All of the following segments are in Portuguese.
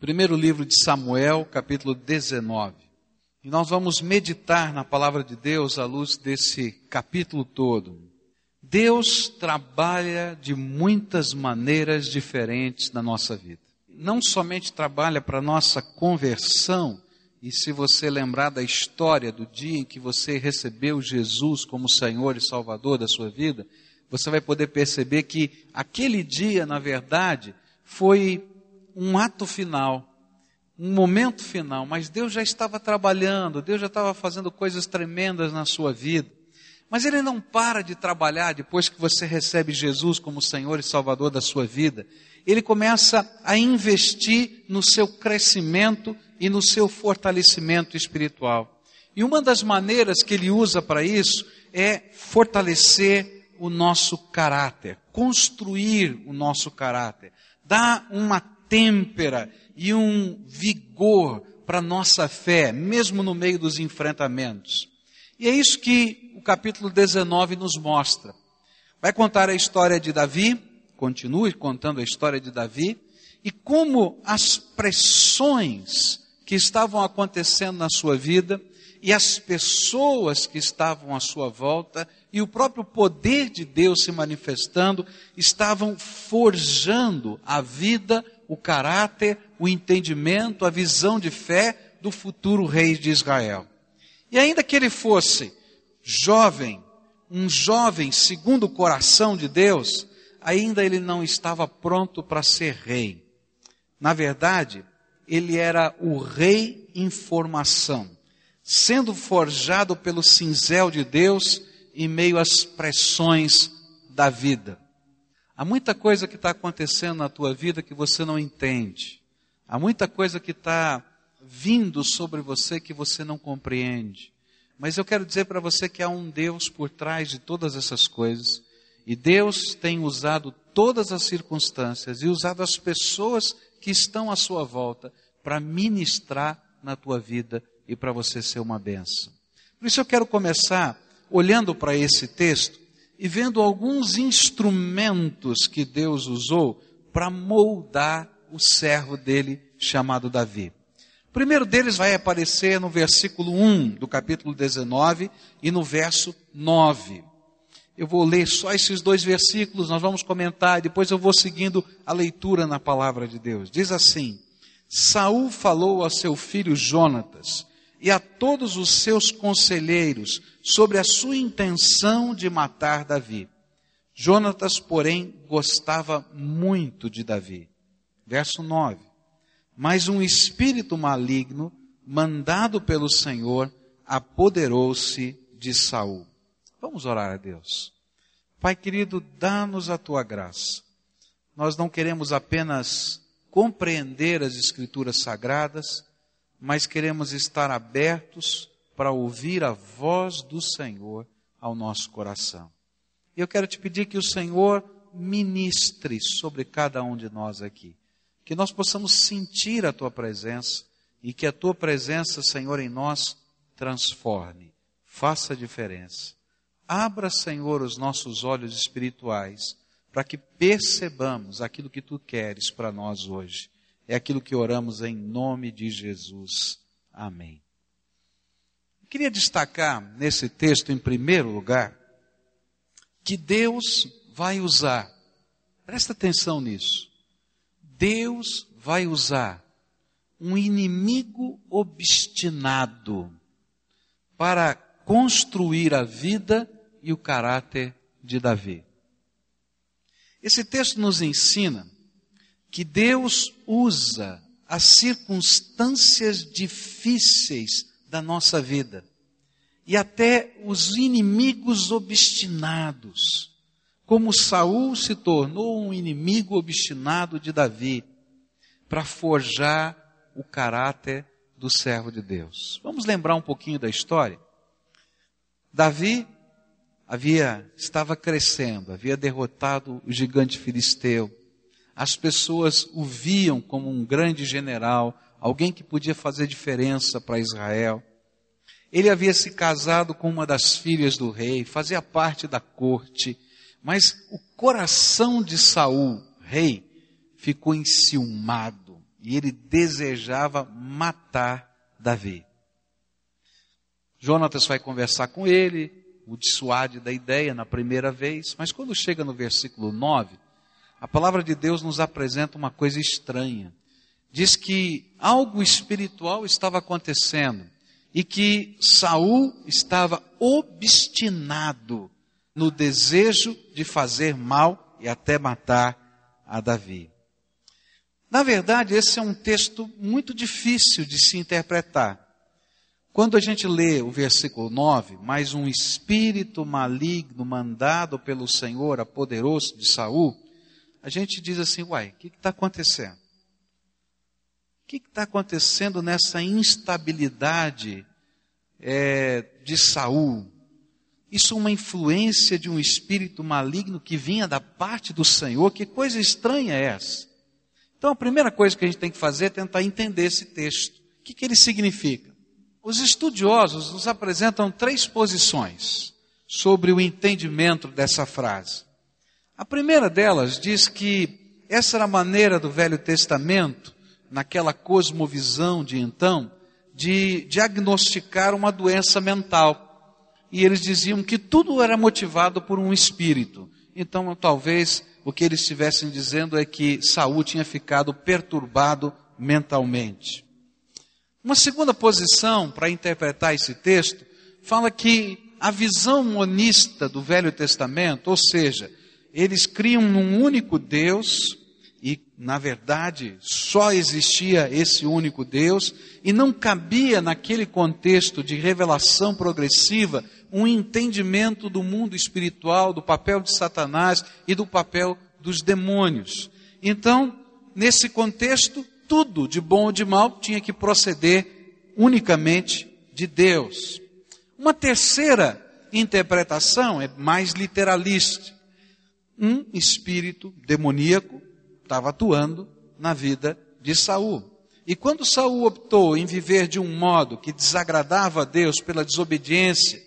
Primeiro livro de Samuel, capítulo 19. E nós vamos meditar na palavra de Deus à luz desse capítulo todo. Deus trabalha de muitas maneiras diferentes na nossa vida. Não somente trabalha para nossa conversão, e se você lembrar da história do dia em que você recebeu Jesus como Senhor e Salvador da sua vida, você vai poder perceber que aquele dia, na verdade, foi um ato final, um momento final, mas Deus já estava trabalhando, Deus já estava fazendo coisas tremendas na sua vida. Mas Ele não para de trabalhar depois que você recebe Jesus como Senhor e Salvador da sua vida. Ele começa a investir no seu crescimento e no seu fortalecimento espiritual. E uma das maneiras que ele usa para isso é fortalecer o nosso caráter, construir o nosso caráter, dar uma têmpera e um vigor para a nossa fé, mesmo no meio dos enfrentamentos. E é isso que o capítulo 19 nos mostra. Vai contar a história de Davi, continue contando a história de Davi, e como as pressões que estavam acontecendo na sua vida e as pessoas que estavam à sua volta e o próprio poder de Deus se manifestando estavam forjando a vida, o caráter, o entendimento, a visão de fé do futuro rei de Israel. E ainda que ele fosse jovem, um jovem segundo o coração de Deus, ainda ele não estava pronto para ser rei. Na verdade, ele era o rei em formação, sendo forjado pelo cinzel de Deus em meio às pressões da vida. Há muita coisa que está acontecendo na tua vida que você não entende. Há muita coisa que está vindo sobre você que você não compreende. Mas eu quero dizer para você que há um Deus por trás de todas essas coisas. E Deus tem usado todas as circunstâncias e usado as pessoas que estão à sua volta para ministrar na tua vida e para você ser uma benção. Por isso eu quero começar olhando para esse texto e vendo alguns instrumentos que Deus usou para moldar o servo dele chamado Davi. O primeiro deles vai aparecer no versículo 1 do capítulo 19 e no verso 9. Eu vou ler só esses dois versículos, nós vamos comentar, e depois eu vou seguindo a leitura na palavra de Deus. Diz assim: Saul falou a seu filho Jonatas e a todos os seus conselheiros sobre a sua intenção de matar Davi. Jonatas, porém, gostava muito de Davi. Verso 9. Mas um espírito maligno, mandado pelo Senhor, apoderou-se de Saul. Vamos orar a Deus. Pai querido, dá-nos a tua graça. Nós não queremos apenas compreender as Escrituras sagradas, mas queremos estar abertos para ouvir a voz do Senhor ao nosso coração. E eu quero te pedir que o Senhor ministre sobre cada um de nós aqui, que nós possamos sentir a tua presença e que a tua presença, Senhor, em nós transforme, faça diferença. Abra, Senhor, os nossos olhos espirituais para que percebamos aquilo que tu queres para nós hoje. É aquilo que oramos em nome de Jesus. Amém. Eu queria destacar nesse texto, em primeiro lugar, que Deus vai usar, presta atenção nisso, Deus vai usar um inimigo obstinado para construir a vida e o caráter de Davi. Esse texto nos ensina que Deus usa as circunstâncias difíceis da nossa vida e até os inimigos obstinados, como Saul se tornou um inimigo obstinado de Davi, para forjar o caráter do servo de Deus. Vamos lembrar um pouquinho da história? Davi havia estava crescendo, havia derrotado o gigante filisteu. As pessoas o viam como um grande general, alguém que podia fazer diferença para Israel. Ele havia se casado com uma das filhas do rei, fazia parte da corte, mas o coração de Saul, rei, ficou enciumado e ele desejava matar Davi. Jonatas vai conversar com ele, o dissuade da ideia na primeira vez, mas quando chega no versículo 9, a palavra de Deus nos apresenta uma coisa estranha. Diz que algo espiritual estava acontecendo e que Saul estava obstinado no desejo de fazer mal e até matar a Davi. Na verdade, esse é um texto muito difícil de se interpretar. Quando a gente lê o versículo 9, mais um espírito maligno mandado pelo Senhor, a poderoso de Saul, a gente diz assim, uai, o que está acontecendo? O que está acontecendo nessa instabilidade é, de Saul? Isso é uma influência de um espírito maligno que vinha da parte do Senhor? Que coisa estranha é essa? Então a primeira coisa que a gente tem que fazer é tentar entender esse texto. O que, que ele significa? Os estudiosos nos apresentam três posições sobre o entendimento dessa frase. A primeira delas diz que essa era a maneira do Velho Testamento, naquela cosmovisão de então, de diagnosticar uma doença mental. E eles diziam que tudo era motivado por um espírito. Então, talvez o que eles estivessem dizendo é que Saul tinha ficado perturbado mentalmente. Uma segunda posição para interpretar esse texto fala que a visão monista do Velho Testamento, ou seja, eles criam num único Deus e, na verdade, só existia esse único Deus e não cabia naquele contexto de revelação progressiva um entendimento do mundo espiritual, do papel de Satanás e do papel dos demônios. Então, nesse contexto, tudo, de bom ou de mal, tinha que proceder unicamente de Deus. Uma terceira interpretação é mais literalista. Um espírito demoníaco estava atuando na vida de Saul. E quando Saul optou em viver de um modo que desagradava a Deus pela desobediência,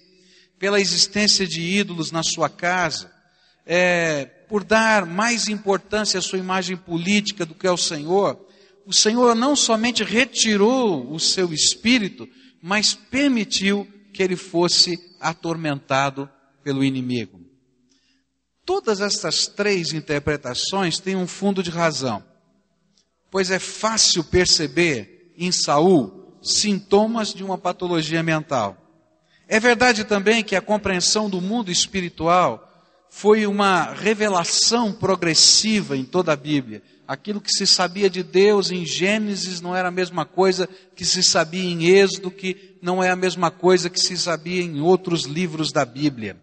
pela existência de ídolos na sua casa, é, por dar mais importância à sua imagem política do que ao Senhor, o Senhor não somente retirou o seu espírito, mas permitiu que ele fosse atormentado pelo inimigo. Todas estas três interpretações têm um fundo de razão, pois é fácil perceber em Saul sintomas de uma patologia mental. É verdade também que a compreensão do mundo espiritual foi uma revelação progressiva em toda a Bíblia aquilo que se sabia de Deus em Gênesis não era a mesma coisa que se sabia em Êxodo, que não é a mesma coisa que se sabia em outros livros da Bíblia.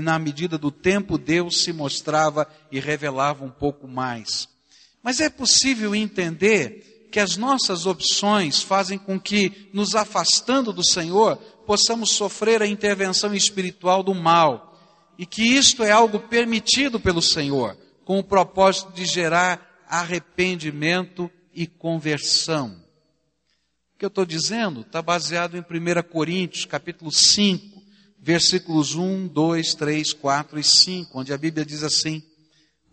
Na medida do tempo, Deus se mostrava e revelava um pouco mais. Mas é possível entender que as nossas opções fazem com que, nos afastando do Senhor, possamos sofrer a intervenção espiritual do mal. E que isto é algo permitido pelo Senhor, com o propósito de gerar arrependimento e conversão. O que eu estou dizendo está baseado em 1 Coríntios, capítulo 5, versículos 1, 2, 3, 4 e 5, onde a Bíblia diz assim: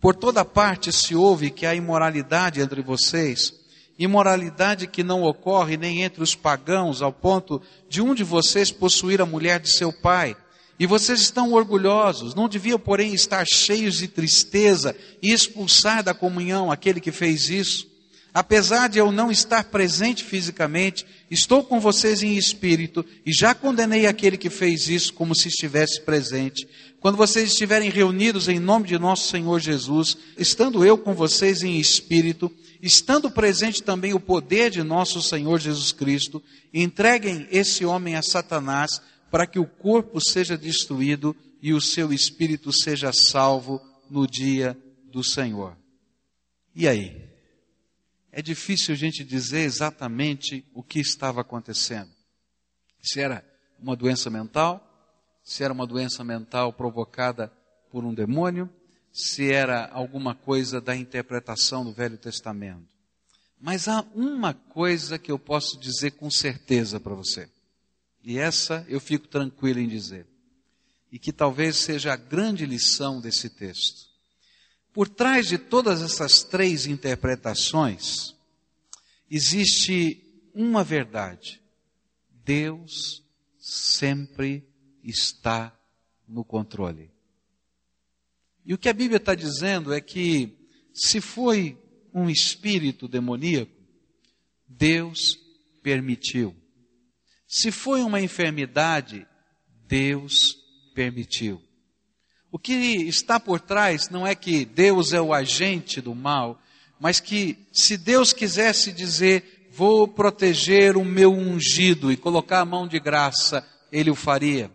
Por toda parte se ouve que há imoralidade entre vocês, imoralidade que não ocorre nem entre os pagãos, ao ponto de um de vocês possuir a mulher de seu pai e vocês estão orgulhosos, não deviam, porém, estar cheios de tristeza e expulsar da comunhão aquele que fez isso. Apesar de eu não estar presente fisicamente, estou com vocês em espírito e já condenei aquele que fez isso como se estivesse presente. Quando vocês estiverem reunidos em nome de nosso Senhor Jesus, estando eu com vocês em espírito, estando presente também o poder de nosso Senhor Jesus Cristo, entreguem esse homem a Satanás para que o corpo seja destruído e o seu espírito seja salvo no dia do Senhor. E aí? É difícil a gente dizer exatamente o que estava acontecendo. Se era uma doença mental, se era uma doença mental provocada por um demônio, se era alguma coisa da interpretação do Velho Testamento. Mas há uma coisa que eu posso dizer com certeza para você. E essa eu fico tranquilo em dizer. E que talvez seja a grande lição desse texto. Por trás de todas essas três interpretações, existe uma verdade: Deus sempre está no controle. E o que a Bíblia está dizendo é que, se foi um espírito demoníaco, Deus permitiu. Se foi uma enfermidade, Deus permitiu. O que está por trás não é que Deus é o agente do mal, mas que se Deus quisesse dizer, vou proteger o meu ungido e colocar a mão de graça, ele o faria.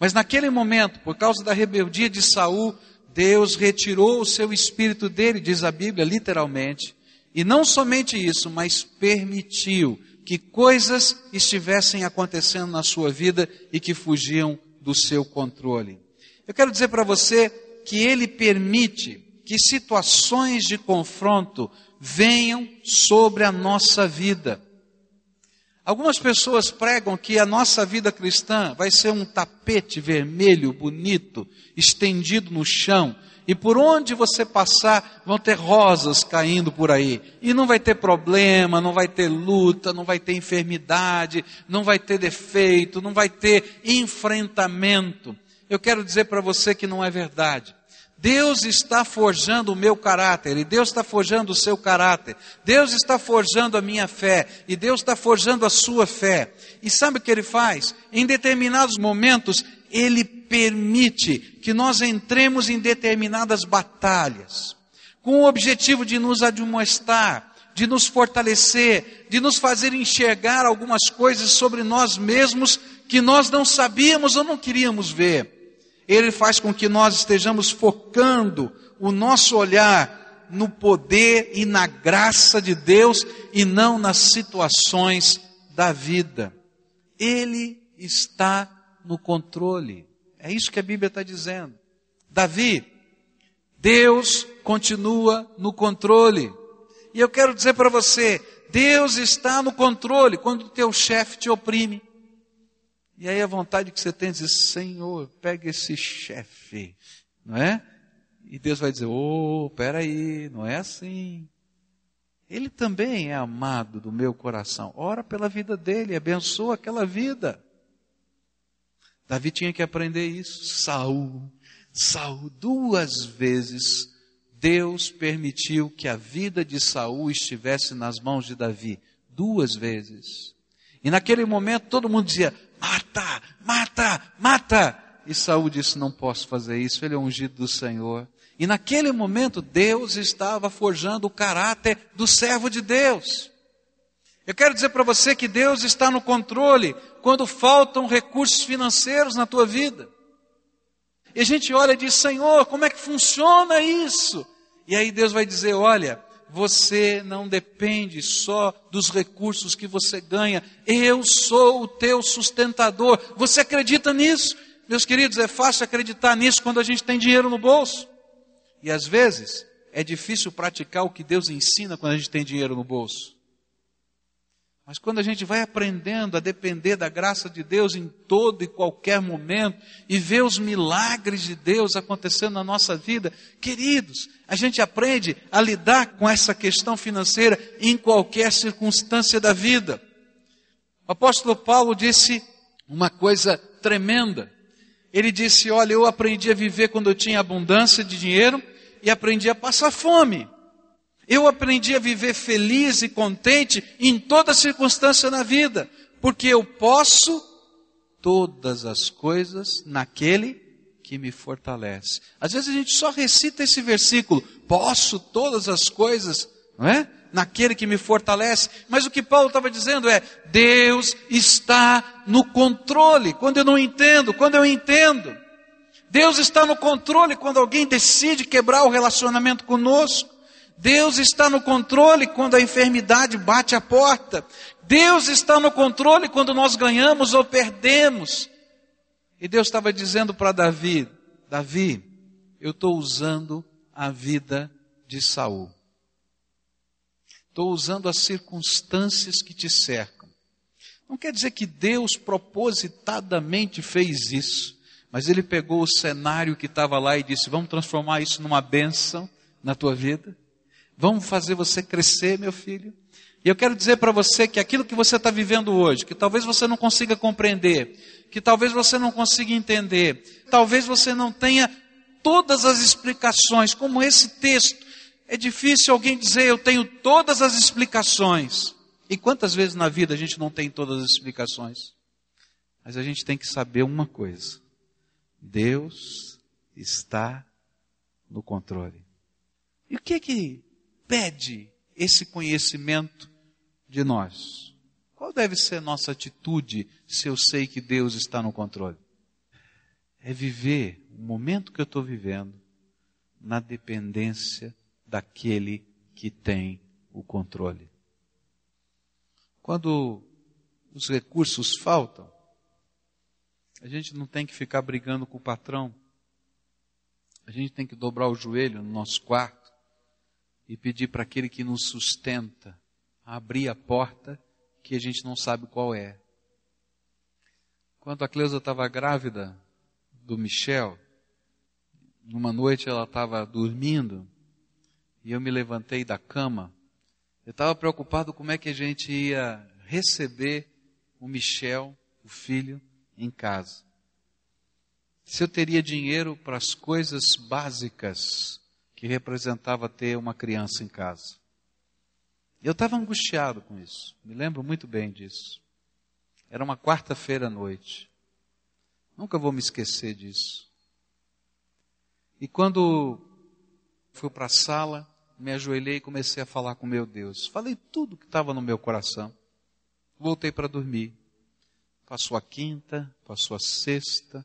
Mas naquele momento, por causa da rebeldia de Saul, Deus retirou o seu espírito dele, diz a Bíblia, literalmente. E não somente isso, mas permitiu que coisas estivessem acontecendo na sua vida e que fugiam do seu controle. Eu quero dizer para você que ele permite que situações de confronto venham sobre a nossa vida. Algumas pessoas pregam que a nossa vida cristã vai ser um tapete vermelho bonito, estendido no chão, e por onde você passar vão ter rosas caindo por aí. E não vai ter problema, não vai ter luta, não vai ter enfermidade, não vai ter defeito, não vai ter enfrentamento. Eu quero dizer para você que não é verdade. Deus está forjando o meu caráter, e Deus está forjando o seu caráter, Deus está forjando a minha fé, e Deus está forjando a sua fé. E sabe o que Ele faz? Em determinados momentos, Ele permite que nós entremos em determinadas batalhas, com o objetivo de nos admoestar, de nos fortalecer, de nos fazer enxergar algumas coisas sobre nós mesmos que nós não sabíamos ou não queríamos ver ele faz com que nós estejamos focando o nosso olhar no poder e na graça de Deus e não nas situações da vida. Ele está no controle. É isso que a Bíblia está dizendo. Davi, Deus continua no controle. E eu quero dizer para você, Deus está no controle quando o teu chefe te oprime. E aí a vontade que você tem é dizer, Senhor, pega esse chefe, não é? E Deus vai dizer, oh, peraí, não é assim. Ele também é amado do meu coração. Ora pela vida dele, abençoa aquela vida. Davi tinha que aprender isso. Saul, Saul, duas vezes Deus permitiu que a vida de Saul estivesse nas mãos de Davi. Duas vezes. E naquele momento todo mundo dizia: mata, mata, mata. E Saul disse: Não posso fazer isso, ele é ungido do Senhor. E naquele momento Deus estava forjando o caráter do servo de Deus. Eu quero dizer para você que Deus está no controle quando faltam recursos financeiros na tua vida. E a gente olha e diz: Senhor, como é que funciona isso? E aí Deus vai dizer: Olha, você não depende só dos recursos que você ganha. Eu sou o teu sustentador. Você acredita nisso? Meus queridos, é fácil acreditar nisso quando a gente tem dinheiro no bolso. E às vezes é difícil praticar o que Deus ensina quando a gente tem dinheiro no bolso. Mas quando a gente vai aprendendo a depender da graça de Deus em todo e qualquer momento e ver os milagres de Deus acontecendo na nossa vida, queridos, a gente aprende a lidar com essa questão financeira em qualquer circunstância da vida. O apóstolo Paulo disse uma coisa tremenda. Ele disse: Olha, eu aprendi a viver quando eu tinha abundância de dinheiro e aprendi a passar fome. Eu aprendi a viver feliz e contente em toda circunstância na vida, porque eu posso todas as coisas naquele que me fortalece. Às vezes a gente só recita esse versículo, posso todas as coisas, não é? Naquele que me fortalece. Mas o que Paulo estava dizendo é: Deus está no controle. Quando eu não entendo, quando eu entendo. Deus está no controle quando alguém decide quebrar o relacionamento conosco. Deus está no controle quando a enfermidade bate a porta. Deus está no controle quando nós ganhamos ou perdemos. E Deus estava dizendo para Davi: Davi, eu estou usando a vida de Saul. Estou usando as circunstâncias que te cercam. Não quer dizer que Deus propositadamente fez isso, mas Ele pegou o cenário que estava lá e disse: Vamos transformar isso numa bênção na tua vida. Vamos fazer você crescer, meu filho. E eu quero dizer para você que aquilo que você está vivendo hoje, que talvez você não consiga compreender, que talvez você não consiga entender, talvez você não tenha todas as explicações, como esse texto. É difícil alguém dizer eu tenho todas as explicações. E quantas vezes na vida a gente não tem todas as explicações? Mas a gente tem que saber uma coisa: Deus está no controle. E o que é que pede esse conhecimento de nós? Qual deve ser a nossa atitude se eu sei que Deus está no controle? É viver o momento que eu estou vivendo na dependência daquele que tem o controle. Quando os recursos faltam, a gente não tem que ficar brigando com o patrão. A gente tem que dobrar o joelho no nosso quarto e pedir para aquele que nos sustenta abrir a porta que a gente não sabe qual é. Quando a Cleusa estava grávida do Michel, numa noite ela estava dormindo e eu me levantei da cama. Eu estava preocupado como é que a gente ia receber o Michel, o filho, em casa. Se eu teria dinheiro para as coisas básicas que representava ter uma criança em casa. Eu estava angustiado com isso, me lembro muito bem disso. Era uma quarta-feira à noite. Nunca vou me esquecer disso. E quando fui para a sala, me ajoelhei e comecei a falar com meu Deus. Falei tudo que estava no meu coração. Voltei para dormir. Passou a quinta, passou a sexta.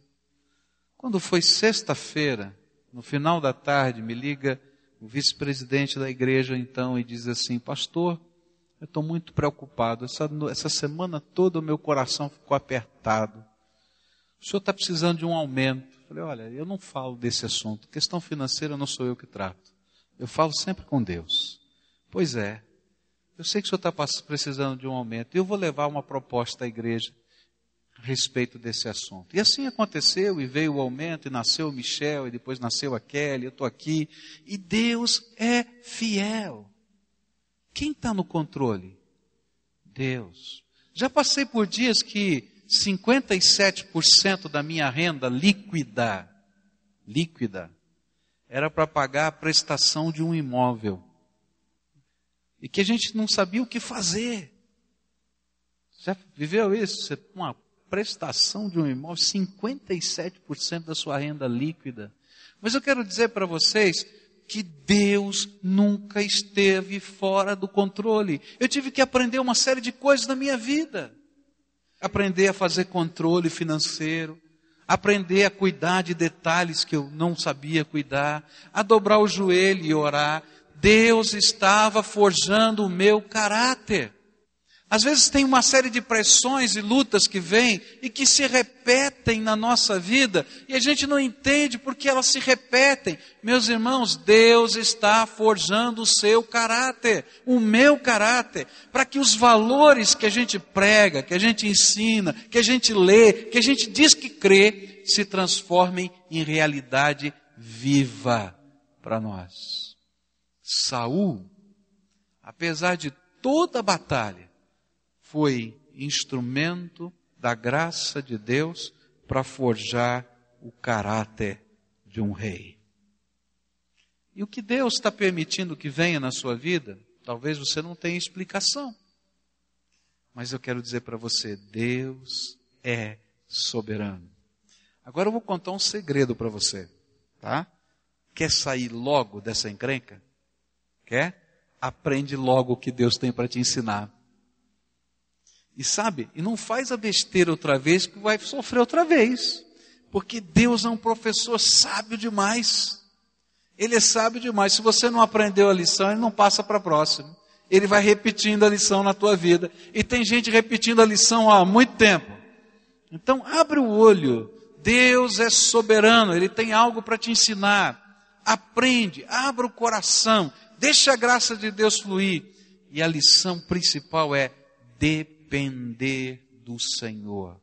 Quando foi sexta-feira, no final da tarde, me liga o vice-presidente da igreja então e diz assim: Pastor, eu estou muito preocupado. Essa, essa semana toda o meu coração ficou apertado. O senhor está precisando de um aumento. Eu falei: Olha, eu não falo desse assunto. Questão financeira não sou eu que trato. Eu falo sempre com Deus. Pois é. Eu sei que o senhor está precisando de um aumento. Eu vou levar uma proposta à igreja a respeito desse assunto. E assim aconteceu, e veio o aumento, e nasceu o Michel, e depois nasceu a Kelly, eu estou aqui. E Deus é fiel. Quem está no controle? Deus. Já passei por dias que 57% da minha renda líquida, líquida, era para pagar a prestação de um imóvel. E que a gente não sabia o que fazer. Já viveu isso? Uma prestação de um imóvel, 57% da sua renda líquida. Mas eu quero dizer para vocês que Deus nunca esteve fora do controle. Eu tive que aprender uma série de coisas na minha vida. Aprender a fazer controle financeiro, aprender a cuidar de detalhes que eu não sabia cuidar, a dobrar o joelho e orar. Deus estava forjando o meu caráter. Às vezes tem uma série de pressões e lutas que vêm e que se repetem na nossa vida e a gente não entende porque elas se repetem. Meus irmãos, Deus está forjando o seu caráter, o meu caráter, para que os valores que a gente prega, que a gente ensina, que a gente lê, que a gente diz que crê, se transformem em realidade viva para nós. Saul, apesar de toda a batalha, foi instrumento da graça de Deus para forjar o caráter de um rei. E o que Deus está permitindo que venha na sua vida, talvez você não tenha explicação. Mas eu quero dizer para você: Deus é soberano. Agora eu vou contar um segredo para você, tá? Quer sair logo dessa encrenca? Quer? Aprende logo o que Deus tem para te ensinar. E sabe, e não faz a besteira outra vez que vai sofrer outra vez. Porque Deus é um professor sábio demais. Ele é sábio demais. Se você não aprendeu a lição, ele não passa para a próxima. Ele vai repetindo a lição na tua vida. E tem gente repetindo a lição há muito tempo. Então, abre o olho. Deus é soberano. Ele tem algo para te ensinar. Aprende, abra o coração. Deixa a graça de Deus fluir. E a lição principal é depender depender do Senhor,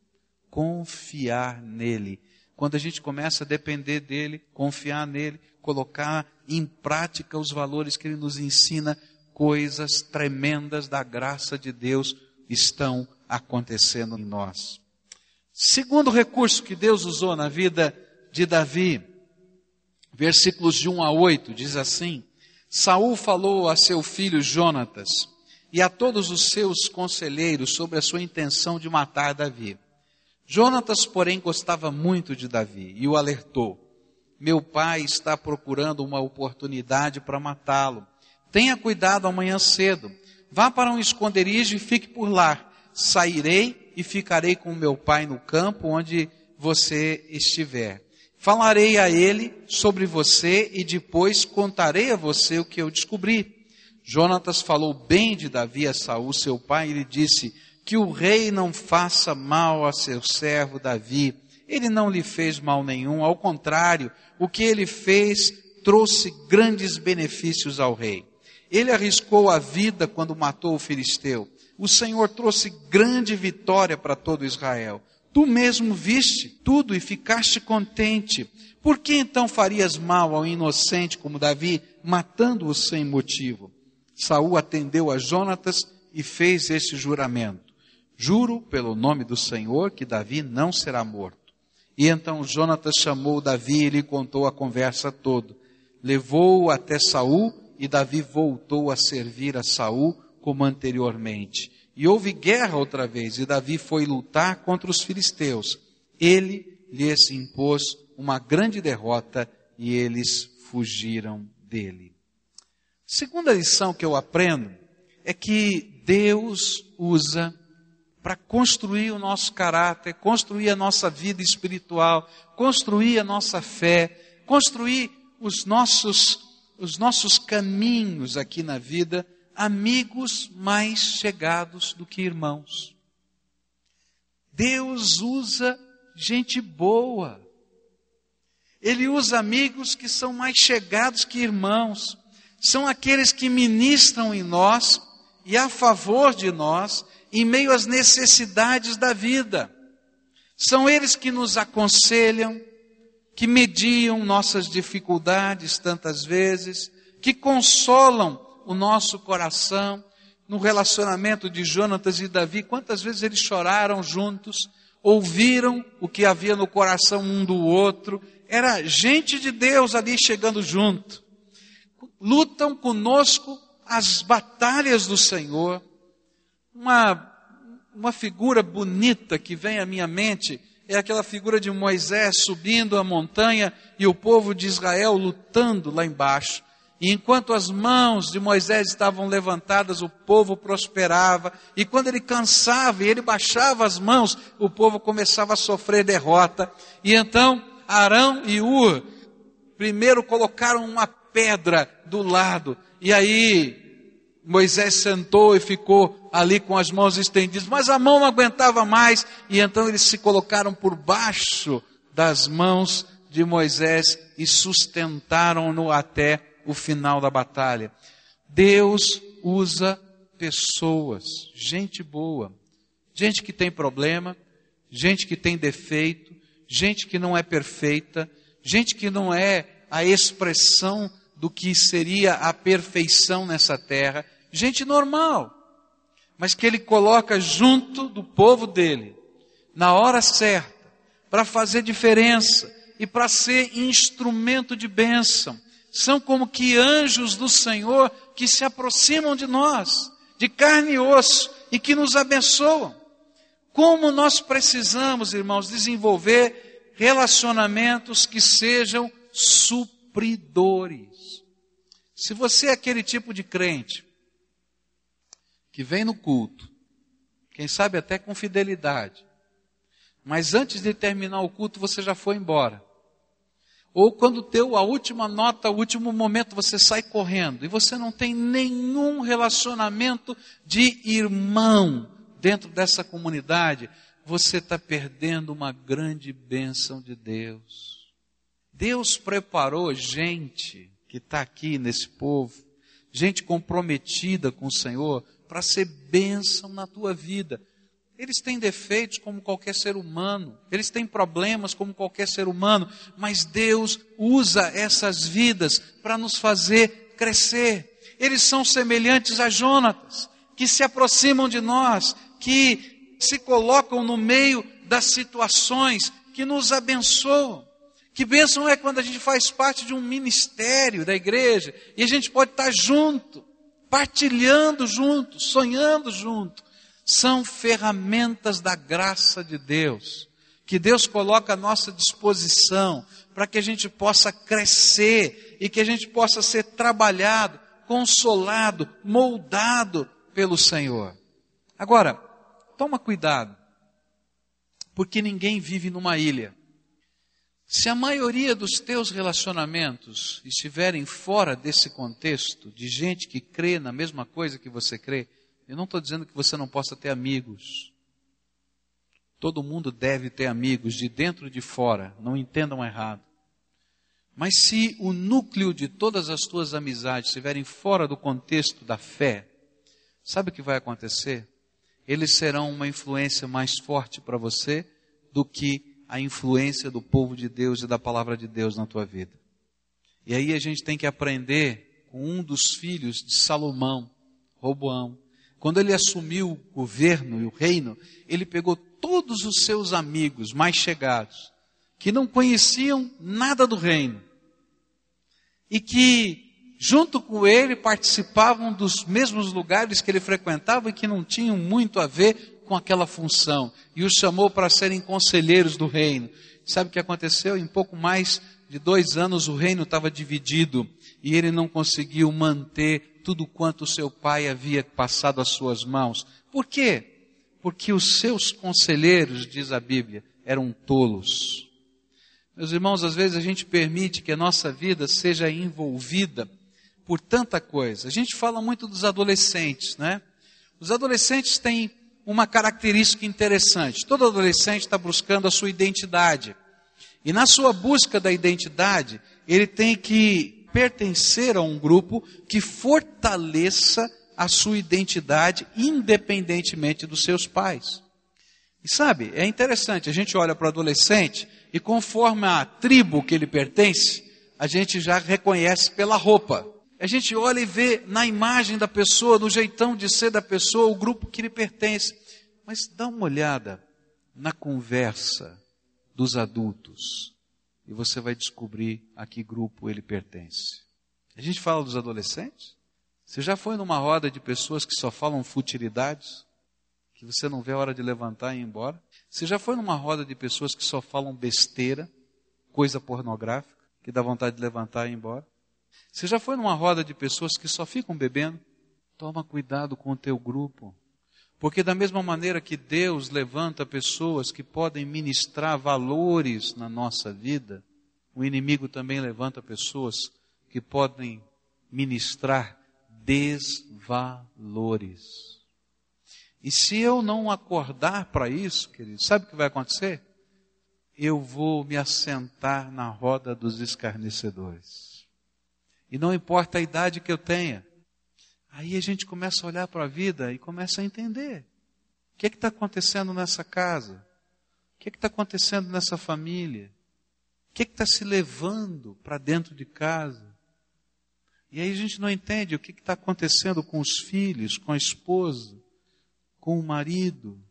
confiar nele. Quando a gente começa a depender dele, confiar nele, colocar em prática os valores que ele nos ensina, coisas tremendas da graça de Deus estão acontecendo em nós. Segundo recurso que Deus usou na vida de Davi, versículos de 1 a 8, diz assim: Saul falou a seu filho Jonatas e a todos os seus conselheiros sobre a sua intenção de matar Davi. Jonatas, porém, gostava muito de Davi e o alertou: Meu pai está procurando uma oportunidade para matá-lo. Tenha cuidado amanhã cedo. Vá para um esconderijo e fique por lá. Sairei e ficarei com meu pai no campo onde você estiver. Falarei a ele sobre você e depois contarei a você o que eu descobri. Jonatas falou bem de Davi a Saul, seu pai, e lhe disse: Que o rei não faça mal a seu servo Davi. Ele não lhe fez mal nenhum, ao contrário, o que ele fez trouxe grandes benefícios ao rei. Ele arriscou a vida quando matou o filisteu. O Senhor trouxe grande vitória para todo Israel. Tu mesmo viste tudo e ficaste contente. Por que então farias mal ao inocente como Davi, matando-o sem motivo? Saul atendeu a Jonatas e fez este juramento: Juro pelo nome do Senhor que Davi não será morto. E então Jonatas chamou Davi e lhe contou a conversa toda. Levou-o até Saul e Davi voltou a servir a Saul como anteriormente. E houve guerra outra vez, e Davi foi lutar contra os filisteus. Ele lhes impôs uma grande derrota e eles fugiram dele. Segunda lição que eu aprendo é que Deus usa para construir o nosso caráter, construir a nossa vida espiritual, construir a nossa fé, construir os nossos, os nossos caminhos aqui na vida amigos mais chegados do que irmãos. Deus usa gente boa. Ele usa amigos que são mais chegados que irmãos. São aqueles que ministram em nós e a favor de nós em meio às necessidades da vida. São eles que nos aconselham, que mediam nossas dificuldades tantas vezes, que consolam o nosso coração no relacionamento de Jonatas e Davi. Quantas vezes eles choraram juntos, ouviram o que havia no coração um do outro. Era gente de Deus ali chegando junto. Lutam conosco as batalhas do Senhor. Uma, uma figura bonita que vem à minha mente é aquela figura de Moisés subindo a montanha e o povo de Israel lutando lá embaixo. E enquanto as mãos de Moisés estavam levantadas, o povo prosperava. E quando ele cansava e ele baixava as mãos, o povo começava a sofrer derrota. E então Arão e Ur primeiro colocaram uma pedra do lado. E aí Moisés sentou e ficou ali com as mãos estendidas, mas a mão não aguentava mais. E então eles se colocaram por baixo das mãos de Moisés e sustentaram-no até o final da batalha. Deus usa pessoas, gente boa, gente que tem problema, gente que tem defeito, gente que não é perfeita, gente que não é a expressão do que seria a perfeição nessa terra, gente normal, mas que ele coloca junto do povo dele, na hora certa, para fazer diferença e para ser instrumento de bênção. São como que anjos do Senhor que se aproximam de nós, de carne e osso, e que nos abençoam. Como nós precisamos, irmãos, desenvolver relacionamentos que sejam supridores. Se você é aquele tipo de crente que vem no culto, quem sabe até com fidelidade, mas antes de terminar o culto você já foi embora ou quando deu a última nota, o último momento, você sai correndo e você não tem nenhum relacionamento de irmão dentro dessa comunidade, você está perdendo uma grande bênção de Deus. Deus preparou gente que está aqui nesse povo, gente comprometida com o Senhor, para ser bênção na tua vida. Eles têm defeitos como qualquer ser humano, eles têm problemas como qualquer ser humano, mas Deus usa essas vidas para nos fazer crescer. Eles são semelhantes a Jonatas, que se aproximam de nós, que se colocam no meio das situações, que nos abençoam. Que bênção é quando a gente faz parte de um ministério da igreja e a gente pode estar junto, partilhando junto, sonhando junto. São ferramentas da graça de Deus, que Deus coloca à nossa disposição para que a gente possa crescer e que a gente possa ser trabalhado, consolado, moldado pelo Senhor. Agora, toma cuidado, porque ninguém vive numa ilha. Se a maioria dos teus relacionamentos estiverem fora desse contexto, de gente que crê na mesma coisa que você crê, eu não estou dizendo que você não possa ter amigos. Todo mundo deve ter amigos, de dentro e de fora, não entendam errado. Mas se o núcleo de todas as tuas amizades estiverem fora do contexto da fé, sabe o que vai acontecer? Eles serão uma influência mais forte para você do que a influência do povo de Deus e da palavra de Deus na tua vida. E aí a gente tem que aprender com um dos filhos de Salomão, Roboão. Quando ele assumiu o governo e o reino, ele pegou todos os seus amigos mais chegados, que não conheciam nada do reino, e que, junto com ele, participavam dos mesmos lugares que ele frequentava e que não tinham muito a ver com aquela função e os chamou para serem conselheiros do reino. Sabe o que aconteceu? Em pouco mais de dois anos o reino estava dividido e ele não conseguiu manter tudo quanto seu pai havia passado às suas mãos. Por quê? Porque os seus conselheiros, diz a Bíblia, eram tolos. Meus irmãos, às vezes a gente permite que a nossa vida seja envolvida por tanta coisa. A gente fala muito dos adolescentes, né? Os adolescentes têm uma característica interessante. Todo adolescente está buscando a sua identidade. E na sua busca da identidade, ele tem que pertencer a um grupo que fortaleça a sua identidade independentemente dos seus pais. E sabe, é interessante, a gente olha para o adolescente e conforme a tribo que ele pertence, a gente já reconhece pela roupa. A gente olha e vê na imagem da pessoa, no jeitão de ser da pessoa, o grupo que lhe pertence. Mas dá uma olhada na conversa dos adultos e você vai descobrir a que grupo ele pertence. A gente fala dos adolescentes? Você já foi numa roda de pessoas que só falam futilidades? Que você não vê a hora de levantar e ir embora? Você já foi numa roda de pessoas que só falam besteira, coisa pornográfica, que dá vontade de levantar e ir embora? Você já foi numa roda de pessoas que só ficam bebendo? Toma cuidado com o teu grupo. Porque da mesma maneira que Deus levanta pessoas que podem ministrar valores na nossa vida, o inimigo também levanta pessoas que podem ministrar desvalores. E se eu não acordar para isso, querido, sabe o que vai acontecer? Eu vou me assentar na roda dos escarnecedores. E não importa a idade que eu tenha. Aí a gente começa a olhar para a vida e começa a entender. O que é está acontecendo nessa casa? O que é está acontecendo nessa família? O que é está se levando para dentro de casa? E aí a gente não entende o que está acontecendo com os filhos, com a esposa, com o marido.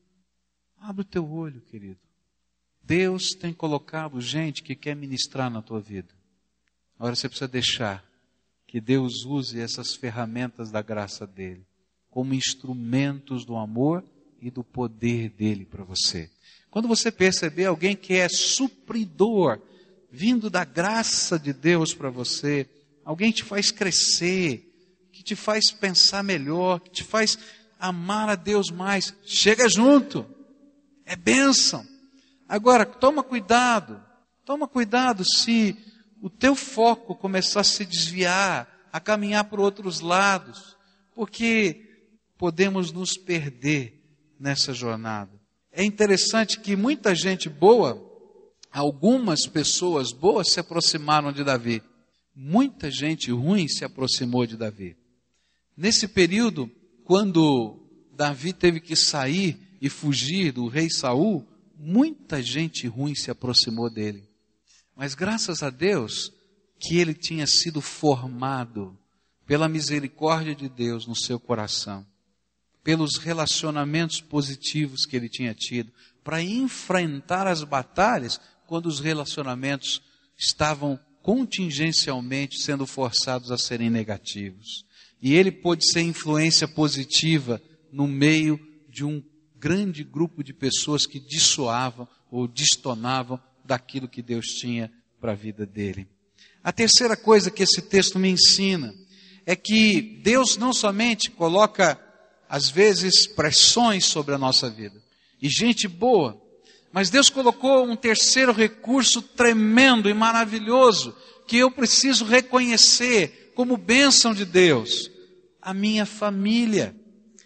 Abre o teu olho, querido. Deus tem colocado gente que quer ministrar na tua vida. Agora você precisa deixar que Deus use essas ferramentas da graça dele como instrumentos do amor e do poder dele para você. Quando você perceber alguém que é supridor, vindo da graça de Deus para você, alguém te faz crescer, que te faz pensar melhor, que te faz amar a Deus mais, chega junto. É bênção. Agora, toma cuidado. Toma cuidado se o teu foco começar a se desviar, a caminhar por outros lados, porque podemos nos perder nessa jornada. É interessante que muita gente boa, algumas pessoas boas se aproximaram de Davi. Muita gente ruim se aproximou de Davi. Nesse período, quando Davi teve que sair e fugir do rei Saul, muita gente ruim se aproximou dele. Mas graças a Deus que ele tinha sido formado pela misericórdia de Deus no seu coração, pelos relacionamentos positivos que ele tinha tido, para enfrentar as batalhas quando os relacionamentos estavam contingencialmente sendo forçados a serem negativos. E ele pôde ser influência positiva no meio de um grande grupo de pessoas que dissoavam ou destonavam daquilo que Deus tinha para a vida dele. A terceira coisa que esse texto me ensina é que Deus não somente coloca, às vezes, pressões sobre a nossa vida, e gente boa, mas Deus colocou um terceiro recurso tremendo e maravilhoso que eu preciso reconhecer como bênção de Deus: a minha família.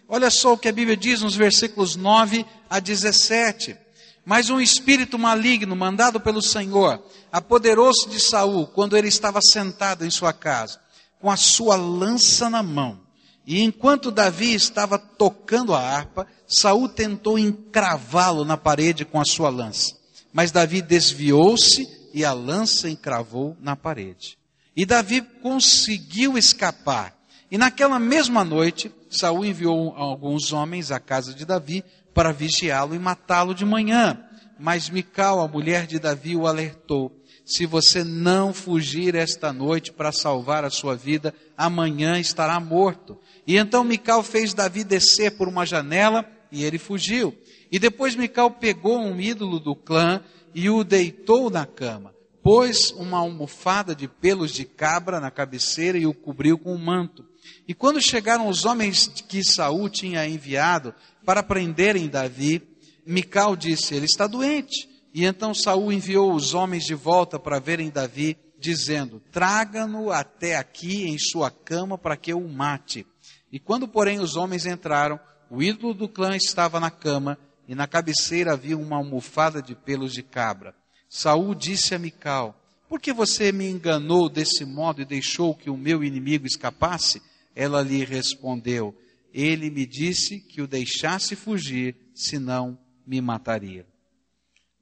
Olha só o que a Bíblia diz nos versículos 9 a 17. Mas um espírito maligno, mandado pelo Senhor, apoderou-se de Saul quando ele estava sentado em sua casa, com a sua lança na mão. E enquanto Davi estava tocando a harpa, Saul tentou encravá-lo na parede com a sua lança. Mas Davi desviou-se e a lança encravou na parede. E Davi conseguiu escapar. E naquela mesma noite, Saul enviou alguns homens à casa de Davi para vigiá-lo e matá-lo de manhã. Mas Mical, a mulher de Davi, o alertou: se você não fugir esta noite para salvar a sua vida, amanhã estará morto. E então Mical fez Davi descer por uma janela e ele fugiu. E depois Mical pegou um ídolo do clã e o deitou na cama. Pôs uma almofada de pelos de cabra na cabeceira e o cobriu com um manto. E quando chegaram os homens que Saul tinha enviado para prenderem Davi, Mical disse: Ele está doente. E então Saul enviou os homens de volta para verem Davi, dizendo: Traga-no até aqui em sua cama para que eu o mate. E quando, porém, os homens entraram, o ídolo do clã estava na cama, e na cabeceira havia uma almofada de pelos de cabra. Saul disse a Mical: Por que você me enganou desse modo e deixou que o meu inimigo escapasse? Ela lhe respondeu: Ele me disse que o deixasse fugir, senão me mataria.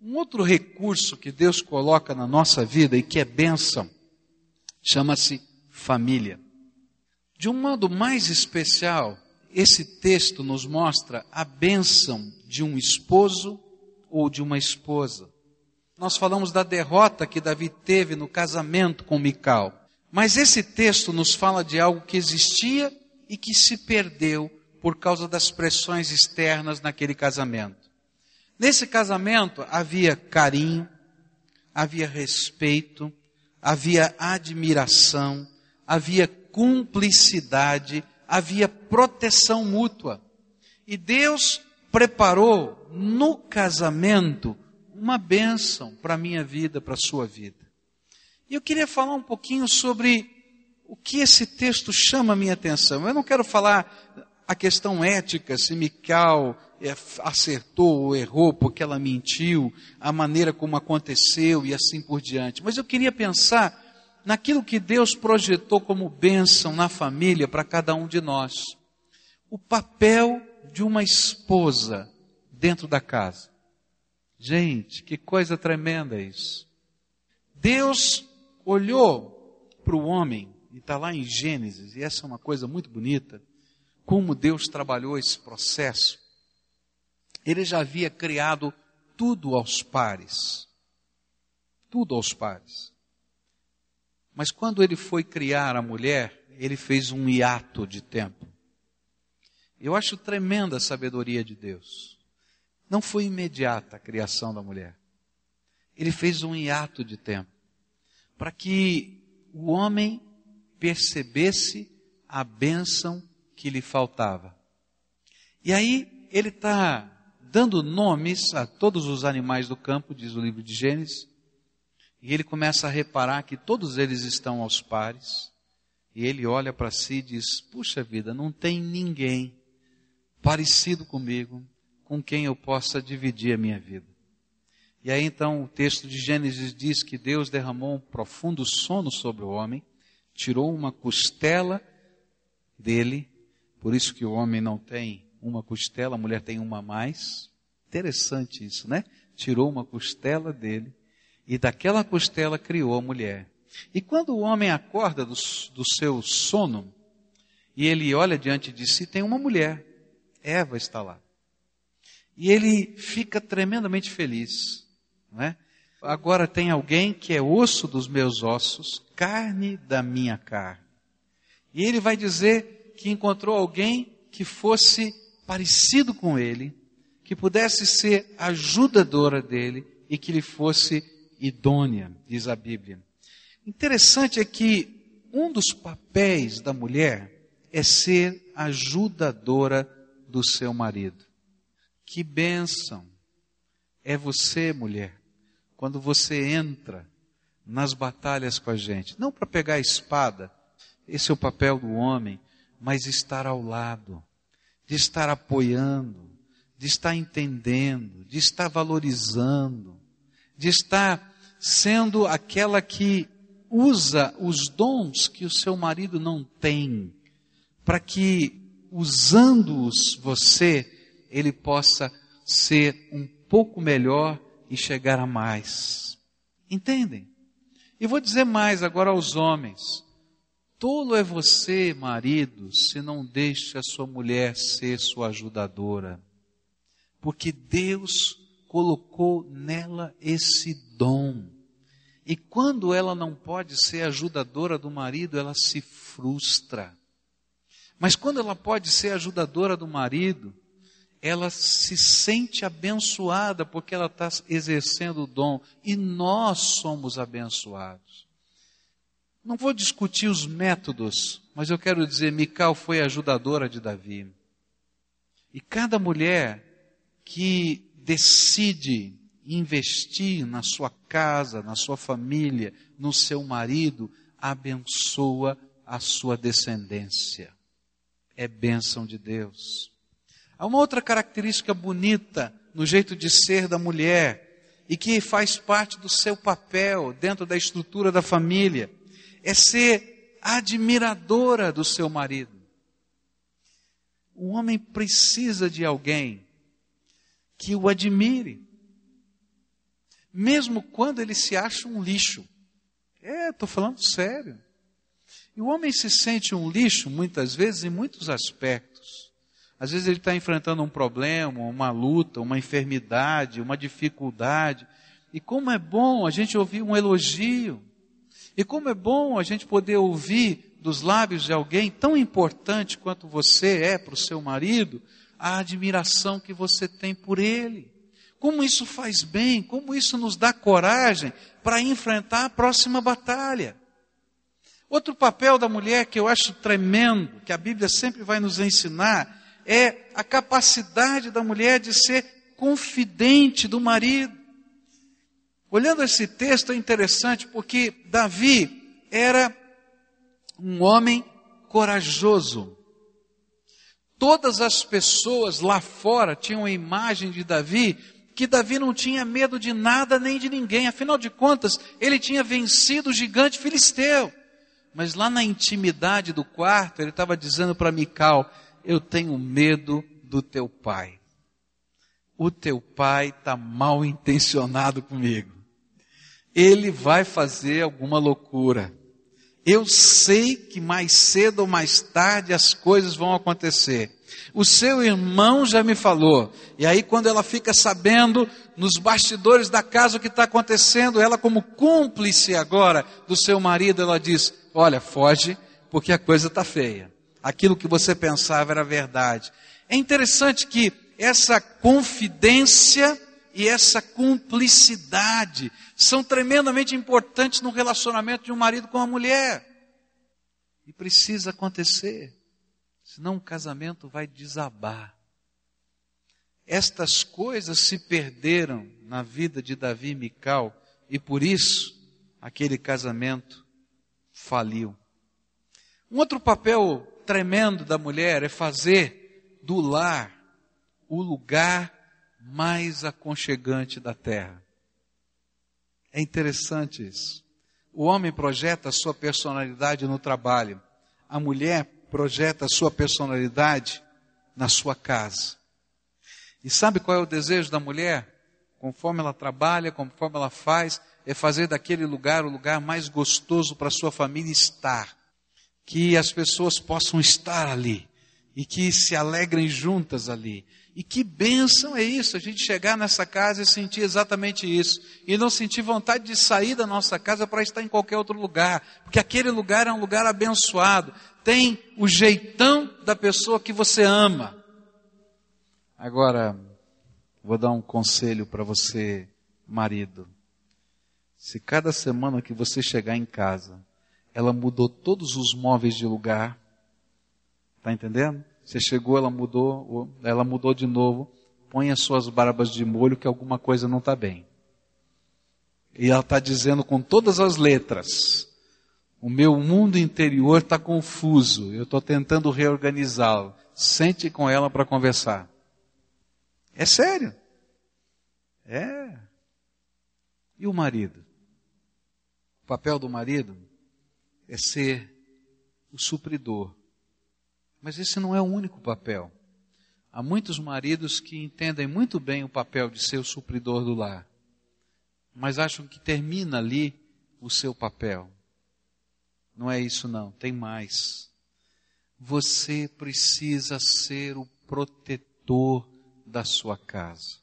Um outro recurso que Deus coloca na nossa vida e que é bênção, chama-se família. De um modo mais especial, esse texto nos mostra a bênção de um esposo ou de uma esposa. Nós falamos da derrota que Davi teve no casamento com Mical. Mas esse texto nos fala de algo que existia e que se perdeu por causa das pressões externas naquele casamento. Nesse casamento havia carinho, havia respeito, havia admiração, havia cumplicidade, havia proteção mútua. E Deus preparou no casamento uma bênção para a minha vida, para a sua vida. E eu queria falar um pouquinho sobre o que esse texto chama a minha atenção. Eu não quero falar a questão ética, se Mical é, acertou ou errou porque ela mentiu, a maneira como aconteceu e assim por diante. Mas eu queria pensar naquilo que Deus projetou como bênção na família para cada um de nós. O papel de uma esposa dentro da casa. Gente, que coisa tremenda isso. Deus olhou para o homem, e está lá em Gênesis, e essa é uma coisa muito bonita, como Deus trabalhou esse processo. Ele já havia criado tudo aos pares. Tudo aos pares. Mas quando ele foi criar a mulher, ele fez um hiato de tempo. Eu acho tremenda a sabedoria de Deus. Não foi imediata a criação da mulher. Ele fez um hiato de tempo para que o homem percebesse a bênção que lhe faltava. E aí ele está dando nomes a todos os animais do campo, diz o livro de Gênesis, e ele começa a reparar que todos eles estão aos pares. E ele olha para si e diz: Puxa vida, não tem ninguém parecido comigo com quem eu possa dividir a minha vida. E aí então o texto de Gênesis diz que Deus derramou um profundo sono sobre o homem, tirou uma costela dele, por isso que o homem não tem uma costela, a mulher tem uma a mais. Interessante isso, né? Tirou uma costela dele e daquela costela criou a mulher. E quando o homem acorda do, do seu sono, E ele olha diante de si, tem uma mulher. Eva está lá. E ele fica tremendamente feliz. Não é? Agora tem alguém que é osso dos meus ossos, carne da minha carne. E ele vai dizer que encontrou alguém que fosse parecido com ele, que pudesse ser ajudadora dele e que lhe fosse idônea, diz a Bíblia. Interessante é que um dos papéis da mulher é ser ajudadora do seu marido. Que bênção é você, mulher, quando você entra nas batalhas com a gente. Não para pegar a espada, esse é o papel do homem, mas estar ao lado, de estar apoiando, de estar entendendo, de estar valorizando, de estar sendo aquela que usa os dons que o seu marido não tem, para que, usando-os você, ele possa ser um pouco melhor e chegar a mais. Entendem? E vou dizer mais agora aos homens. Tolo é você, marido, se não deixa a sua mulher ser sua ajudadora. Porque Deus colocou nela esse dom. E quando ela não pode ser ajudadora do marido, ela se frustra. Mas quando ela pode ser ajudadora do marido, ela se sente abençoada porque ela está exercendo o dom e nós somos abençoados. Não vou discutir os métodos, mas eu quero dizer, Mical foi ajudadora de Davi. E cada mulher que decide investir na sua casa, na sua família, no seu marido, abençoa a sua descendência. É bênção de Deus. Há uma outra característica bonita no jeito de ser da mulher e que faz parte do seu papel dentro da estrutura da família é ser admiradora do seu marido. O homem precisa de alguém que o admire, mesmo quando ele se acha um lixo. É, estou falando sério. E o homem se sente um lixo muitas vezes em muitos aspectos. Às vezes ele está enfrentando um problema, uma luta, uma enfermidade, uma dificuldade. E como é bom a gente ouvir um elogio. E como é bom a gente poder ouvir dos lábios de alguém tão importante quanto você é para o seu marido, a admiração que você tem por ele. Como isso faz bem, como isso nos dá coragem para enfrentar a próxima batalha. Outro papel da mulher que eu acho tremendo, que a Bíblia sempre vai nos ensinar, é a capacidade da mulher de ser confidente do marido. Olhando esse texto é interessante porque Davi era um homem corajoso. Todas as pessoas lá fora tinham a imagem de Davi que Davi não tinha medo de nada nem de ninguém. Afinal de contas, ele tinha vencido o gigante filisteu. Mas lá na intimidade do quarto, ele estava dizendo para Mical: eu tenho medo do teu pai. O teu pai está mal intencionado comigo. Ele vai fazer alguma loucura. Eu sei que mais cedo ou mais tarde as coisas vão acontecer. O seu irmão já me falou. E aí, quando ela fica sabendo nos bastidores da casa o que está acontecendo, ela, como cúmplice agora do seu marido, ela diz: Olha, foge, porque a coisa está feia aquilo que você pensava era verdade. É interessante que essa confidência e essa cumplicidade são tremendamente importantes no relacionamento de um marido com uma mulher. E precisa acontecer, senão o casamento vai desabar. Estas coisas se perderam na vida de Davi e Mical, e por isso aquele casamento faliu. Um outro papel tremendo da mulher é fazer do lar o lugar mais aconchegante da terra. É interessante isso. O homem projeta a sua personalidade no trabalho, a mulher projeta a sua personalidade na sua casa. E sabe qual é o desejo da mulher? Conforme ela trabalha, conforme ela faz, é fazer daquele lugar o lugar mais gostoso para sua família estar. Que as pessoas possam estar ali e que se alegrem juntas ali. E que bênção é isso, a gente chegar nessa casa e sentir exatamente isso. E não sentir vontade de sair da nossa casa para estar em qualquer outro lugar. Porque aquele lugar é um lugar abençoado. Tem o jeitão da pessoa que você ama. Agora, vou dar um conselho para você, marido. Se cada semana que você chegar em casa, ela mudou todos os móveis de lugar, tá entendendo? Você chegou, ela mudou, ela mudou de novo. Põe as suas barbas de molho que alguma coisa não está bem. E ela está dizendo com todas as letras: o meu mundo interior está confuso. Eu estou tentando reorganizá-lo. Sente com ela para conversar. É sério. É. E o marido? O papel do marido é ser o supridor mas esse não é o único papel. Há muitos maridos que entendem muito bem o papel de ser o supridor do lar, mas acham que termina ali o seu papel. Não é isso não, tem mais. Você precisa ser o protetor da sua casa.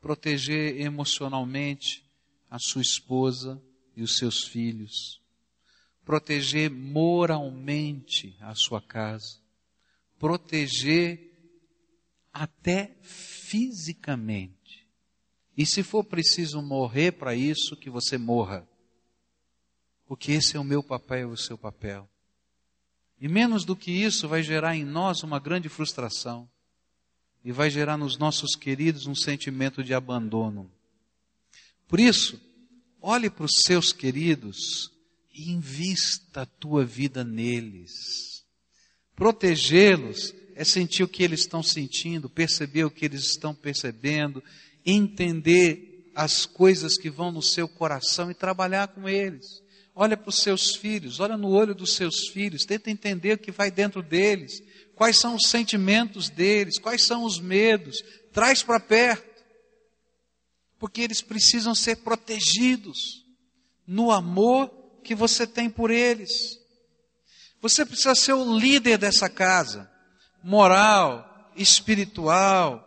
Proteger emocionalmente a sua esposa e os seus filhos proteger moralmente a sua casa, proteger até fisicamente. E se for preciso morrer para isso, que você morra. Porque esse é o meu papel e o seu papel. E menos do que isso vai gerar em nós uma grande frustração. E vai gerar nos nossos queridos um sentimento de abandono. Por isso, olhe para os seus queridos e invista a tua vida neles. Protegê-los é sentir o que eles estão sentindo, perceber o que eles estão percebendo, entender as coisas que vão no seu coração e trabalhar com eles. Olha para os seus filhos, olha no olho dos seus filhos, tenta entender o que vai dentro deles, quais são os sentimentos deles, quais são os medos, traz para perto, porque eles precisam ser protegidos no amor que você tem por eles. Você precisa ser o líder dessa casa, moral, espiritual,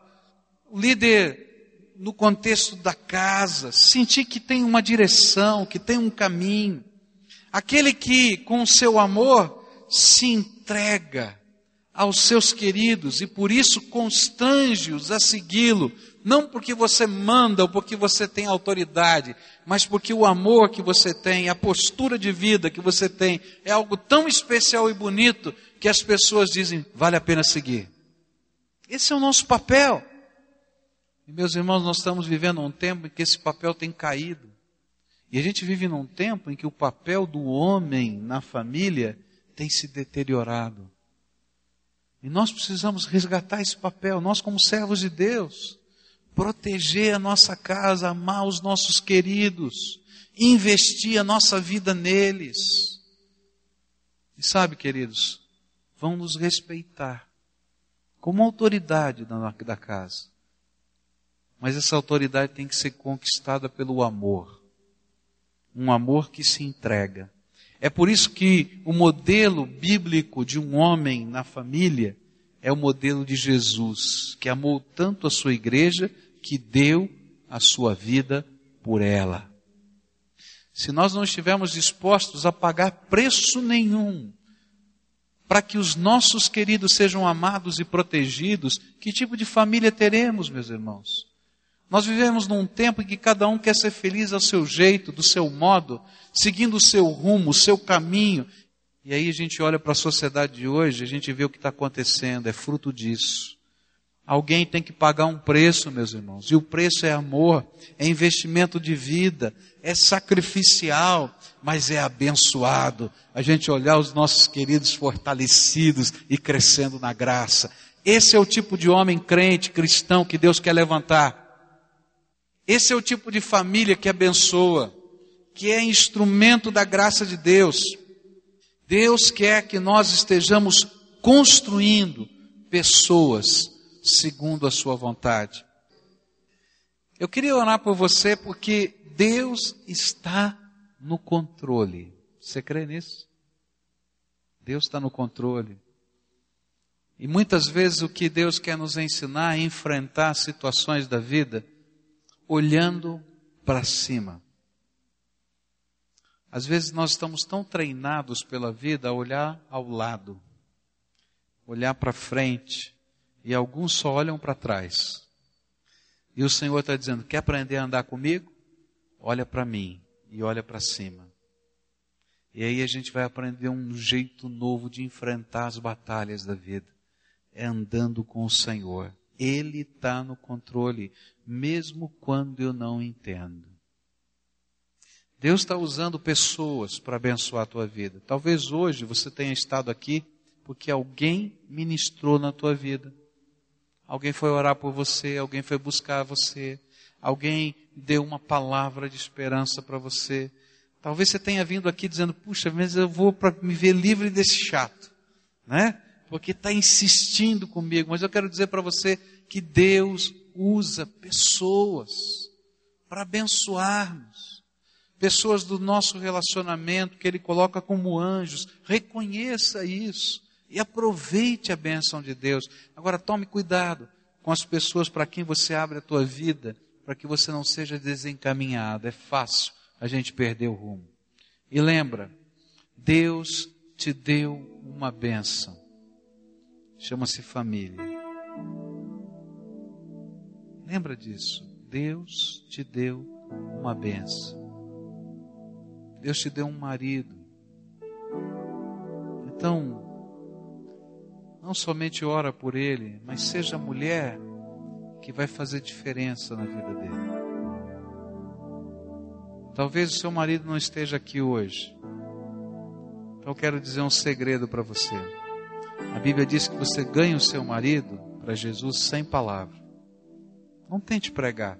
líder no contexto da casa, sentir que tem uma direção, que tem um caminho. Aquele que, com o seu amor, se entrega aos seus queridos e por isso constrange-os a segui-lo, não porque você manda ou porque você tem autoridade, mas porque o amor que você tem, a postura de vida que você tem, é algo tão especial e bonito que as pessoas dizem, vale a pena seguir. Esse é o nosso papel. E meus irmãos, nós estamos vivendo um tempo em que esse papel tem caído. E a gente vive num tempo em que o papel do homem na família tem se deteriorado. E nós precisamos resgatar esse papel, nós como servos de Deus proteger a nossa casa, amar os nossos queridos, investir a nossa vida neles. E sabe, queridos, vão nos respeitar como autoridade da, da casa. Mas essa autoridade tem que ser conquistada pelo amor. Um amor que se entrega. É por isso que o modelo bíblico de um homem na família é o modelo de Jesus, que amou tanto a sua igreja que deu a sua vida por ela. Se nós não estivermos dispostos a pagar preço nenhum para que os nossos queridos sejam amados e protegidos, que tipo de família teremos, meus irmãos? Nós vivemos num tempo em que cada um quer ser feliz ao seu jeito, do seu modo, seguindo o seu rumo, o seu caminho. E aí a gente olha para a sociedade de hoje, a gente vê o que está acontecendo, é fruto disso. Alguém tem que pagar um preço, meus irmãos. E o preço é amor, é investimento de vida, é sacrificial, mas é abençoado. A gente olhar os nossos queridos fortalecidos e crescendo na graça. Esse é o tipo de homem crente, cristão que Deus quer levantar. Esse é o tipo de família que abençoa, que é instrumento da graça de Deus. Deus quer que nós estejamos construindo pessoas segundo a sua vontade. Eu queria orar por você porque Deus está no controle. Você crê nisso? Deus está no controle. E muitas vezes o que Deus quer nos ensinar é enfrentar situações da vida olhando para cima. Às vezes nós estamos tão treinados pela vida a olhar ao lado, olhar para frente, e alguns só olham para trás. E o Senhor está dizendo: quer aprender a andar comigo? Olha para mim e olha para cima. E aí a gente vai aprender um jeito novo de enfrentar as batalhas da vida. É andando com o Senhor. Ele está no controle, mesmo quando eu não entendo. Deus está usando pessoas para abençoar a tua vida. Talvez hoje você tenha estado aqui porque alguém ministrou na tua vida. Alguém foi orar por você, alguém foi buscar você, alguém deu uma palavra de esperança para você. Talvez você tenha vindo aqui dizendo, puxa, mas eu vou para me ver livre desse chato, né? Porque está insistindo comigo. Mas eu quero dizer para você que Deus usa pessoas para abençoar-nos. Pessoas do nosso relacionamento que Ele coloca como anjos. Reconheça isso e aproveite a bênção de Deus. Agora tome cuidado com as pessoas para quem você abre a tua vida, para que você não seja desencaminhado. É fácil a gente perdeu o rumo. E lembra, Deus te deu uma bênção. Chama-se família. Lembra disso. Deus te deu uma bênção. Deus te deu um marido. Então, não somente ora por ele, mas seja a mulher que vai fazer diferença na vida dele. Talvez o seu marido não esteja aqui hoje. Então eu quero dizer um segredo para você. A Bíblia diz que você ganha o seu marido para Jesus sem palavra. Não tente pregar.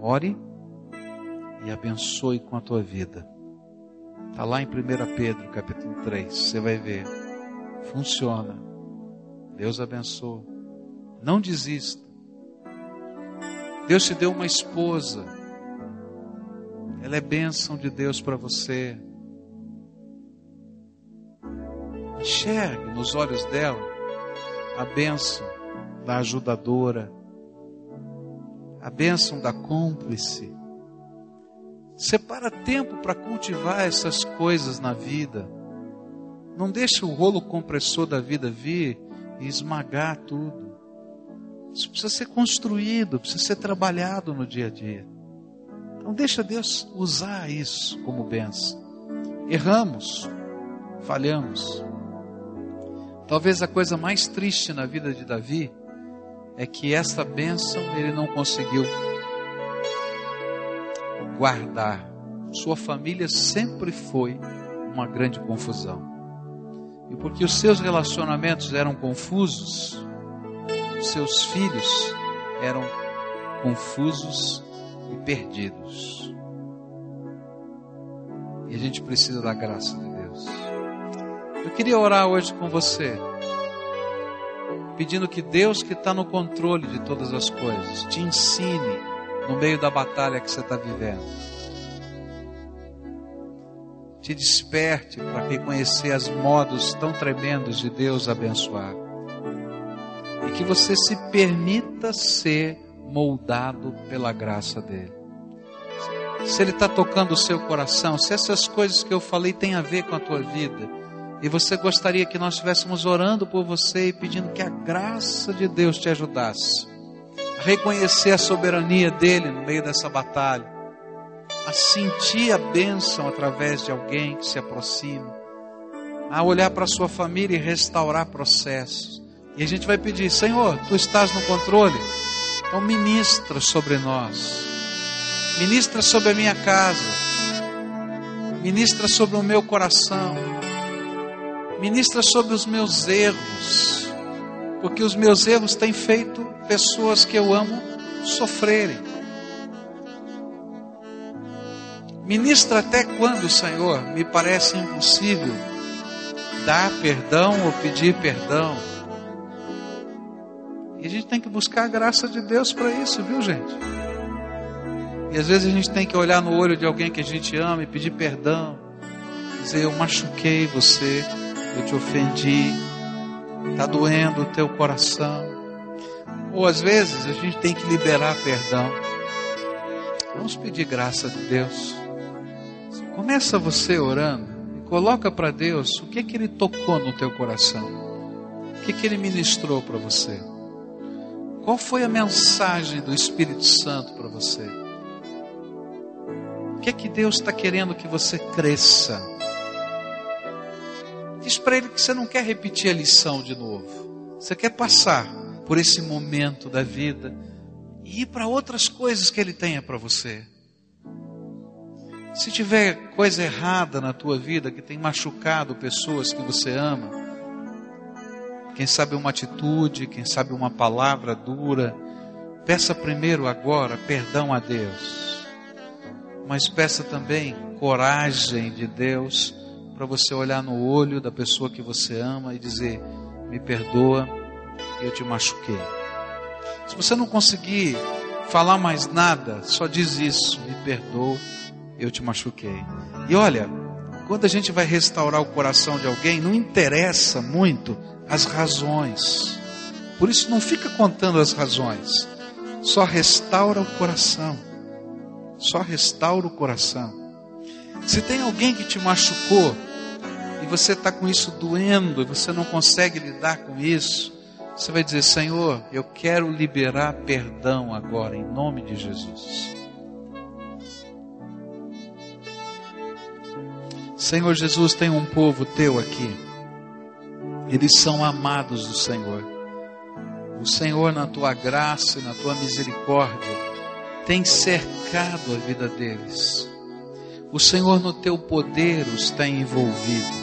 Ore e abençoe com a tua vida. Está lá em 1 Pedro, capítulo 3. Você vai ver. Funciona. Deus abençoa. Não desista. Deus te deu uma esposa ela é bênção de Deus para você. Enxergue nos olhos dela a bênção da ajudadora, a bênção da cúmplice. Separa tempo para cultivar essas coisas na vida. Não deixe o rolo compressor da vida vir e esmagar tudo. Isso precisa ser construído, precisa ser trabalhado no dia a dia. Então deixa Deus usar isso como benção. Erramos, falhamos. Talvez a coisa mais triste na vida de Davi é que esta bênção ele não conseguiu guardar. Sua família sempre foi uma grande confusão. E porque os seus relacionamentos eram confusos, seus filhos eram confusos e perdidos. E a gente precisa da graça de Deus. Eu queria orar hoje com você, pedindo que Deus, que está no controle de todas as coisas, te ensine no meio da batalha que você está vivendo. Te desperte para reconhecer os modos tão tremendos de Deus abençoar. E que você se permita ser moldado pela graça dele. Se ele está tocando o seu coração, se essas coisas que eu falei têm a ver com a tua vida, e você gostaria que nós estivéssemos orando por você e pedindo que a graça de Deus te ajudasse a reconhecer a soberania dele no meio dessa batalha, a sentir a bênção através de alguém que se aproxima, a olhar para a sua família e restaurar processos. E a gente vai pedir: Senhor, tu estás no controle. Então ministra sobre nós. Ministra sobre a minha casa. Ministra sobre o meu coração. Ministra sobre os meus erros. Porque os meus erros têm feito pessoas que eu amo sofrerem. Ministra até quando, Senhor, me parece impossível dar perdão ou pedir perdão e a gente tem que buscar a graça de Deus para isso, viu, gente? E às vezes a gente tem que olhar no olho de alguém que a gente ama e pedir perdão. Dizer, eu machuquei você, eu te ofendi, está doendo o teu coração. Ou às vezes a gente tem que liberar perdão. Vamos pedir graça de Deus. Começa você orando e coloca para Deus o que que Ele tocou no teu coração, o que que Ele ministrou para você. Qual foi a mensagem do Espírito Santo para você? O que é que Deus está querendo que você cresça? Diz para Ele que você não quer repetir a lição de novo. Você quer passar por esse momento da vida e ir para outras coisas que Ele tenha para você. Se tiver coisa errada na tua vida que tem machucado pessoas que você ama, quem sabe uma atitude, quem sabe uma palavra dura, peça primeiro agora perdão a Deus. Mas peça também coragem de Deus para você olhar no olho da pessoa que você ama e dizer: "Me perdoa, eu te machuquei". Se você não conseguir falar mais nada, só diz isso: "Me perdoa, eu te machuquei". E olha, quando a gente vai restaurar o coração de alguém, não interessa muito as razões. Por isso não fica contando as razões. Só restaura o coração. Só restaura o coração. Se tem alguém que te machucou e você está com isso doendo e você não consegue lidar com isso, você vai dizer: Senhor, eu quero liberar perdão agora, em nome de Jesus. Senhor Jesus, tem um povo teu aqui eles são amados do Senhor. O Senhor, na tua graça e na tua misericórdia, tem cercado a vida deles. O Senhor, no teu poder, os tem envolvido.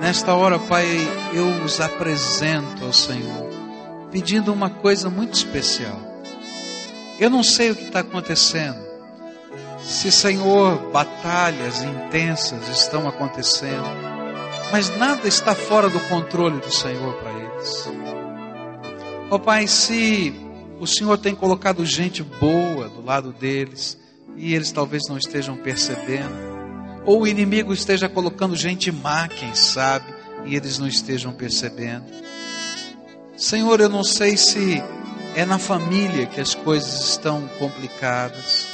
Nesta hora, Pai, eu os apresento ao Senhor, pedindo uma coisa muito especial. Eu não sei o que está acontecendo. Se, Senhor, batalhas intensas estão acontecendo mas nada está fora do controle do Senhor para eles. Ó oh, Pai, se o Senhor tem colocado gente boa do lado deles e eles talvez não estejam percebendo, ou o inimigo esteja colocando gente má, quem sabe, e eles não estejam percebendo. Senhor, eu não sei se é na família que as coisas estão complicadas,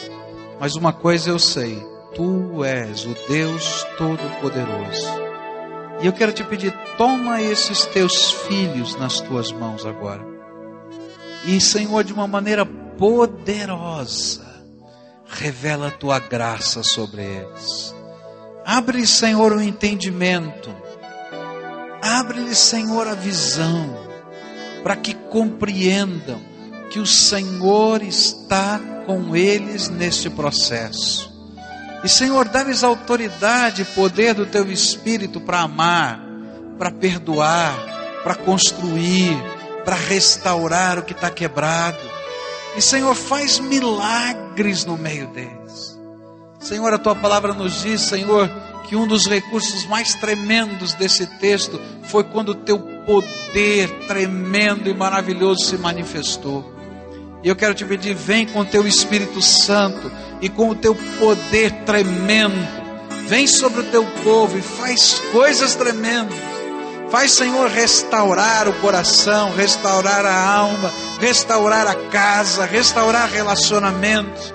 mas uma coisa eu sei: Tu és o Deus Todo-Poderoso e eu quero te pedir, toma esses teus filhos nas tuas mãos agora. E, Senhor, de uma maneira poderosa, revela a tua graça sobre eles. Abre, Senhor, o entendimento. Abre-lhe, Senhor, a visão, para que compreendam que o Senhor está com eles neste processo e Senhor, dá-lhes autoridade e poder do teu espírito para amar, para perdoar, para construir, para restaurar o que está quebrado. E Senhor, faz milagres no meio deles. Senhor, a tua palavra nos diz, Senhor, que um dos recursos mais tremendos desse texto foi quando o teu poder tremendo e maravilhoso se manifestou. E eu quero te pedir, vem com o teu Espírito Santo e com o teu poder tremendo. Vem sobre o teu povo e faz coisas tremendas. Faz, Senhor, restaurar o coração, restaurar a alma, restaurar a casa, restaurar relacionamentos.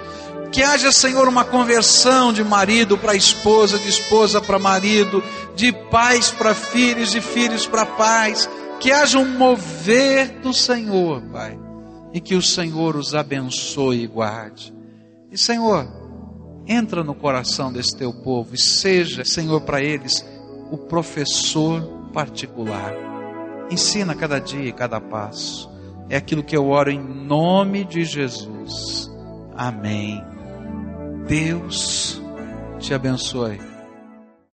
Que haja, Senhor, uma conversão de marido para esposa, de esposa para marido, de pais para filhos, de filhos para pais. Que haja um mover do Senhor, Pai e que o Senhor os abençoe e guarde. E Senhor, entra no coração desse teu povo e seja, Senhor, para eles o professor particular. Ensina cada dia e cada passo. É aquilo que eu oro em nome de Jesus. Amém. Deus te abençoe.